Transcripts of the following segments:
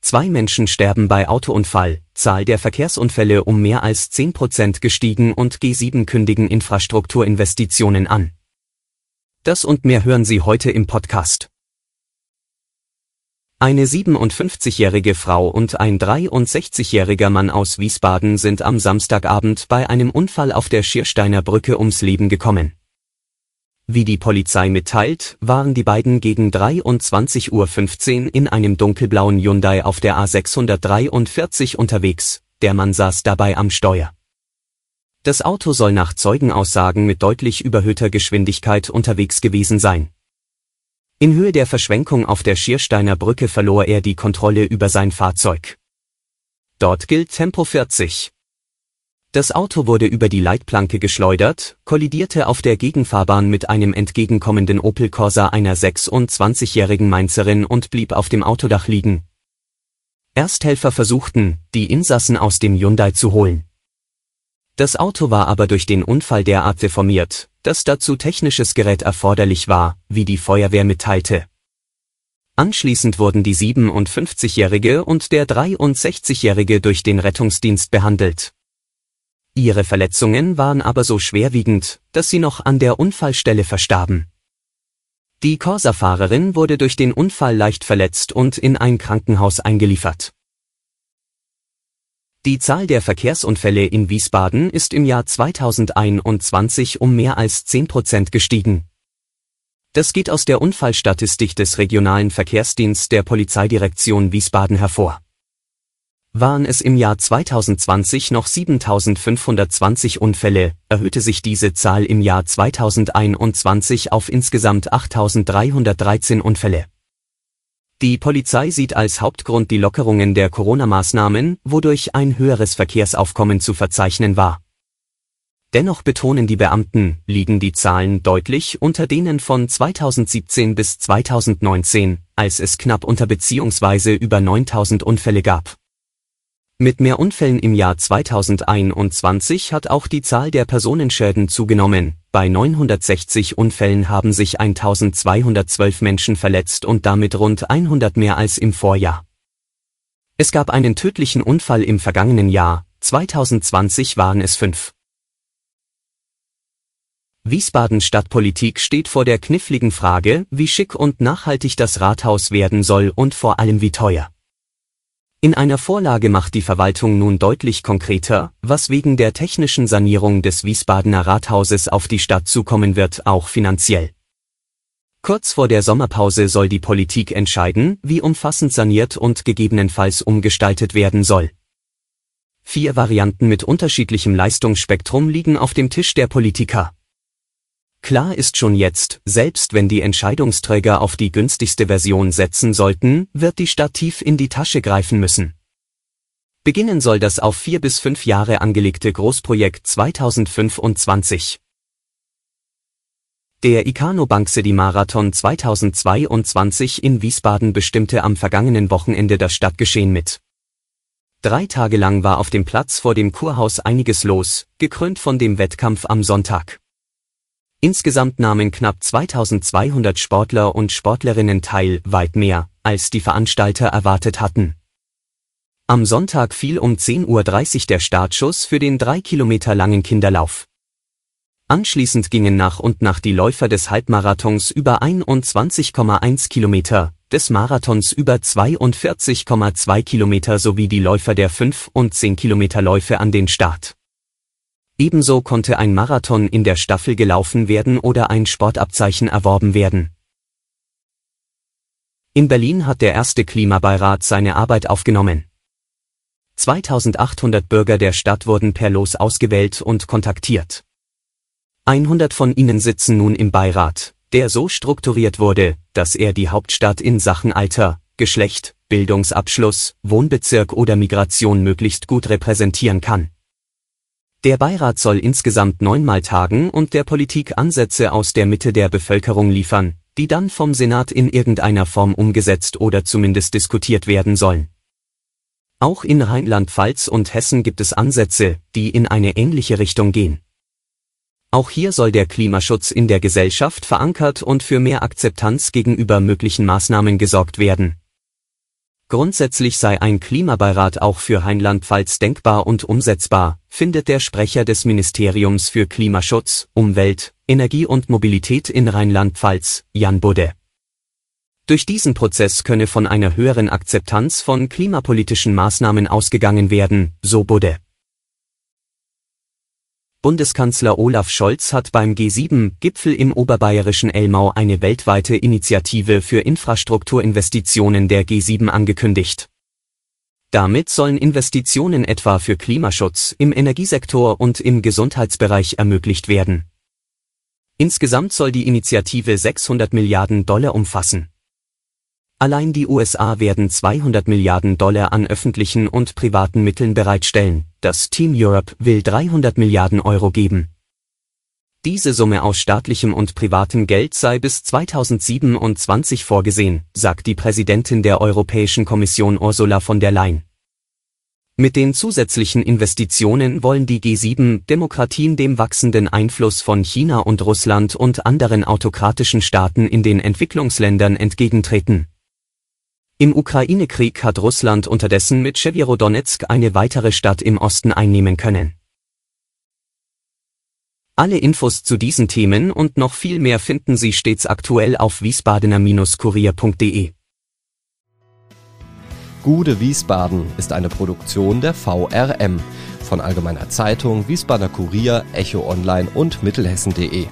Zwei Menschen sterben bei Autounfall, Zahl der Verkehrsunfälle um mehr als 10 Prozent gestiegen und G7 kündigen Infrastrukturinvestitionen an. Das und mehr hören Sie heute im Podcast. Eine 57-jährige Frau und ein 63-jähriger Mann aus Wiesbaden sind am Samstagabend bei einem Unfall auf der Schiersteiner Brücke ums Leben gekommen. Wie die Polizei mitteilt, waren die beiden gegen 23.15 Uhr in einem dunkelblauen Hyundai auf der A643 unterwegs, der Mann saß dabei am Steuer. Das Auto soll nach Zeugenaussagen mit deutlich überhöhter Geschwindigkeit unterwegs gewesen sein. In Höhe der Verschwenkung auf der Schiersteiner Brücke verlor er die Kontrolle über sein Fahrzeug. Dort gilt Tempo 40. Das Auto wurde über die Leitplanke geschleudert, kollidierte auf der Gegenfahrbahn mit einem entgegenkommenden Opel Corsa einer 26-jährigen Mainzerin und blieb auf dem Autodach liegen. Ersthelfer versuchten, die Insassen aus dem Hyundai zu holen. Das Auto war aber durch den Unfall derart deformiert, dass dazu technisches Gerät erforderlich war, wie die Feuerwehr mitteilte. Anschließend wurden die 57-jährige und der 63-jährige durch den Rettungsdienst behandelt. Ihre Verletzungen waren aber so schwerwiegend, dass sie noch an der Unfallstelle verstarben. Die Corsa-Fahrerin wurde durch den Unfall leicht verletzt und in ein Krankenhaus eingeliefert. Die Zahl der Verkehrsunfälle in Wiesbaden ist im Jahr 2021 um mehr als 10 Prozent gestiegen. Das geht aus der Unfallstatistik des regionalen Verkehrsdienstes der Polizeidirektion Wiesbaden hervor waren es im Jahr 2020 noch 7520 Unfälle, erhöhte sich diese Zahl im Jahr 2021 auf insgesamt 8313 Unfälle. Die Polizei sieht als Hauptgrund die Lockerungen der Corona-Maßnahmen, wodurch ein höheres Verkehrsaufkommen zu verzeichnen war. Dennoch betonen die Beamten, liegen die Zahlen deutlich unter denen von 2017 bis 2019, als es knapp unter bzw. über 9000 Unfälle gab. Mit mehr Unfällen im Jahr 2021 hat auch die Zahl der Personenschäden zugenommen. Bei 960 Unfällen haben sich 1212 Menschen verletzt und damit rund 100 mehr als im Vorjahr. Es gab einen tödlichen Unfall im vergangenen Jahr, 2020 waren es fünf. Wiesbaden Stadtpolitik steht vor der kniffligen Frage, wie schick und nachhaltig das Rathaus werden soll und vor allem wie teuer. In einer Vorlage macht die Verwaltung nun deutlich konkreter, was wegen der technischen Sanierung des Wiesbadener Rathauses auf die Stadt zukommen wird, auch finanziell. Kurz vor der Sommerpause soll die Politik entscheiden, wie umfassend saniert und gegebenenfalls umgestaltet werden soll. Vier Varianten mit unterschiedlichem Leistungsspektrum liegen auf dem Tisch der Politiker. Klar ist schon jetzt, selbst wenn die Entscheidungsträger auf die günstigste Version setzen sollten, wird die Stadt tief in die Tasche greifen müssen. Beginnen soll das auf vier bis fünf Jahre angelegte Großprojekt 2025. Der Icano Bank City Marathon 2022 in Wiesbaden bestimmte am vergangenen Wochenende das Stadtgeschehen mit. Drei Tage lang war auf dem Platz vor dem Kurhaus einiges los, gekrönt von dem Wettkampf am Sonntag. Insgesamt nahmen knapp 2200 Sportler und Sportlerinnen teil, weit mehr, als die Veranstalter erwartet hatten. Am Sonntag fiel um 10.30 Uhr der Startschuss für den drei Kilometer langen Kinderlauf. Anschließend gingen nach und nach die Läufer des Halbmarathons über 21,1 Kilometer, des Marathons über 42,2 Kilometer sowie die Läufer der 5 und 10 Kilometer Läufe an den Start. Ebenso konnte ein Marathon in der Staffel gelaufen werden oder ein Sportabzeichen erworben werden. In Berlin hat der erste Klimabeirat seine Arbeit aufgenommen. 2800 Bürger der Stadt wurden per Los ausgewählt und kontaktiert. 100 von ihnen sitzen nun im Beirat, der so strukturiert wurde, dass er die Hauptstadt in Sachen Alter, Geschlecht, Bildungsabschluss, Wohnbezirk oder Migration möglichst gut repräsentieren kann. Der Beirat soll insgesamt neunmal tagen und der Politik Ansätze aus der Mitte der Bevölkerung liefern, die dann vom Senat in irgendeiner Form umgesetzt oder zumindest diskutiert werden sollen. Auch in Rheinland-Pfalz und Hessen gibt es Ansätze, die in eine ähnliche Richtung gehen. Auch hier soll der Klimaschutz in der Gesellschaft verankert und für mehr Akzeptanz gegenüber möglichen Maßnahmen gesorgt werden, Grundsätzlich sei ein Klimabeirat auch für Rheinland-Pfalz denkbar und umsetzbar, findet der Sprecher des Ministeriums für Klimaschutz, Umwelt, Energie und Mobilität in Rheinland-Pfalz, Jan Budde. Durch diesen Prozess könne von einer höheren Akzeptanz von klimapolitischen Maßnahmen ausgegangen werden, so Budde. Bundeskanzler Olaf Scholz hat beim G7-Gipfel im oberbayerischen Elmau eine weltweite Initiative für Infrastrukturinvestitionen der G7 angekündigt. Damit sollen Investitionen etwa für Klimaschutz im Energiesektor und im Gesundheitsbereich ermöglicht werden. Insgesamt soll die Initiative 600 Milliarden Dollar umfassen Allein die USA werden 200 Milliarden Dollar an öffentlichen und privaten Mitteln bereitstellen, das Team Europe will 300 Milliarden Euro geben. Diese Summe aus staatlichem und privatem Geld sei bis 2027 vorgesehen, sagt die Präsidentin der Europäischen Kommission Ursula von der Leyen. Mit den zusätzlichen Investitionen wollen die G7 Demokratien dem wachsenden Einfluss von China und Russland und anderen autokratischen Staaten in den Entwicklungsländern entgegentreten im Ukraine-Krieg hat Russland unterdessen mit Chewierodonetsk eine weitere Stadt im Osten einnehmen können. Alle Infos zu diesen Themen und noch viel mehr finden Sie stets aktuell auf wiesbadener-kurier.de. Gude Wiesbaden ist eine Produktion der VRM von Allgemeiner Zeitung, Wiesbadener Kurier, Echo Online und Mittelhessen.de.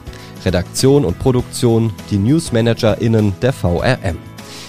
Redaktion und Produktion die NewsmanagerInnen der VRM.